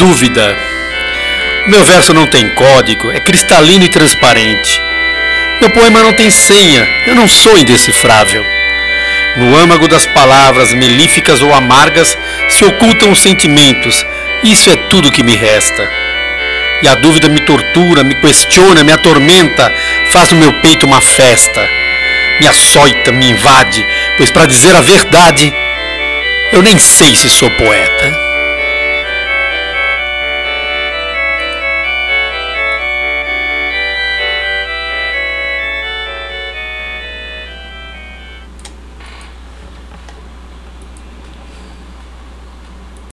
dúvida. Meu verso não tem código, é cristalino e transparente. Meu poema não tem senha, eu não sou indecifrável. No âmago das palavras, melíficas ou amargas, se ocultam os sentimentos, isso é tudo que me resta. E a dúvida me tortura, me questiona, me atormenta, faz no meu peito uma festa. Me açoita, me invade, pois para dizer a verdade, eu nem sei se sou poeta.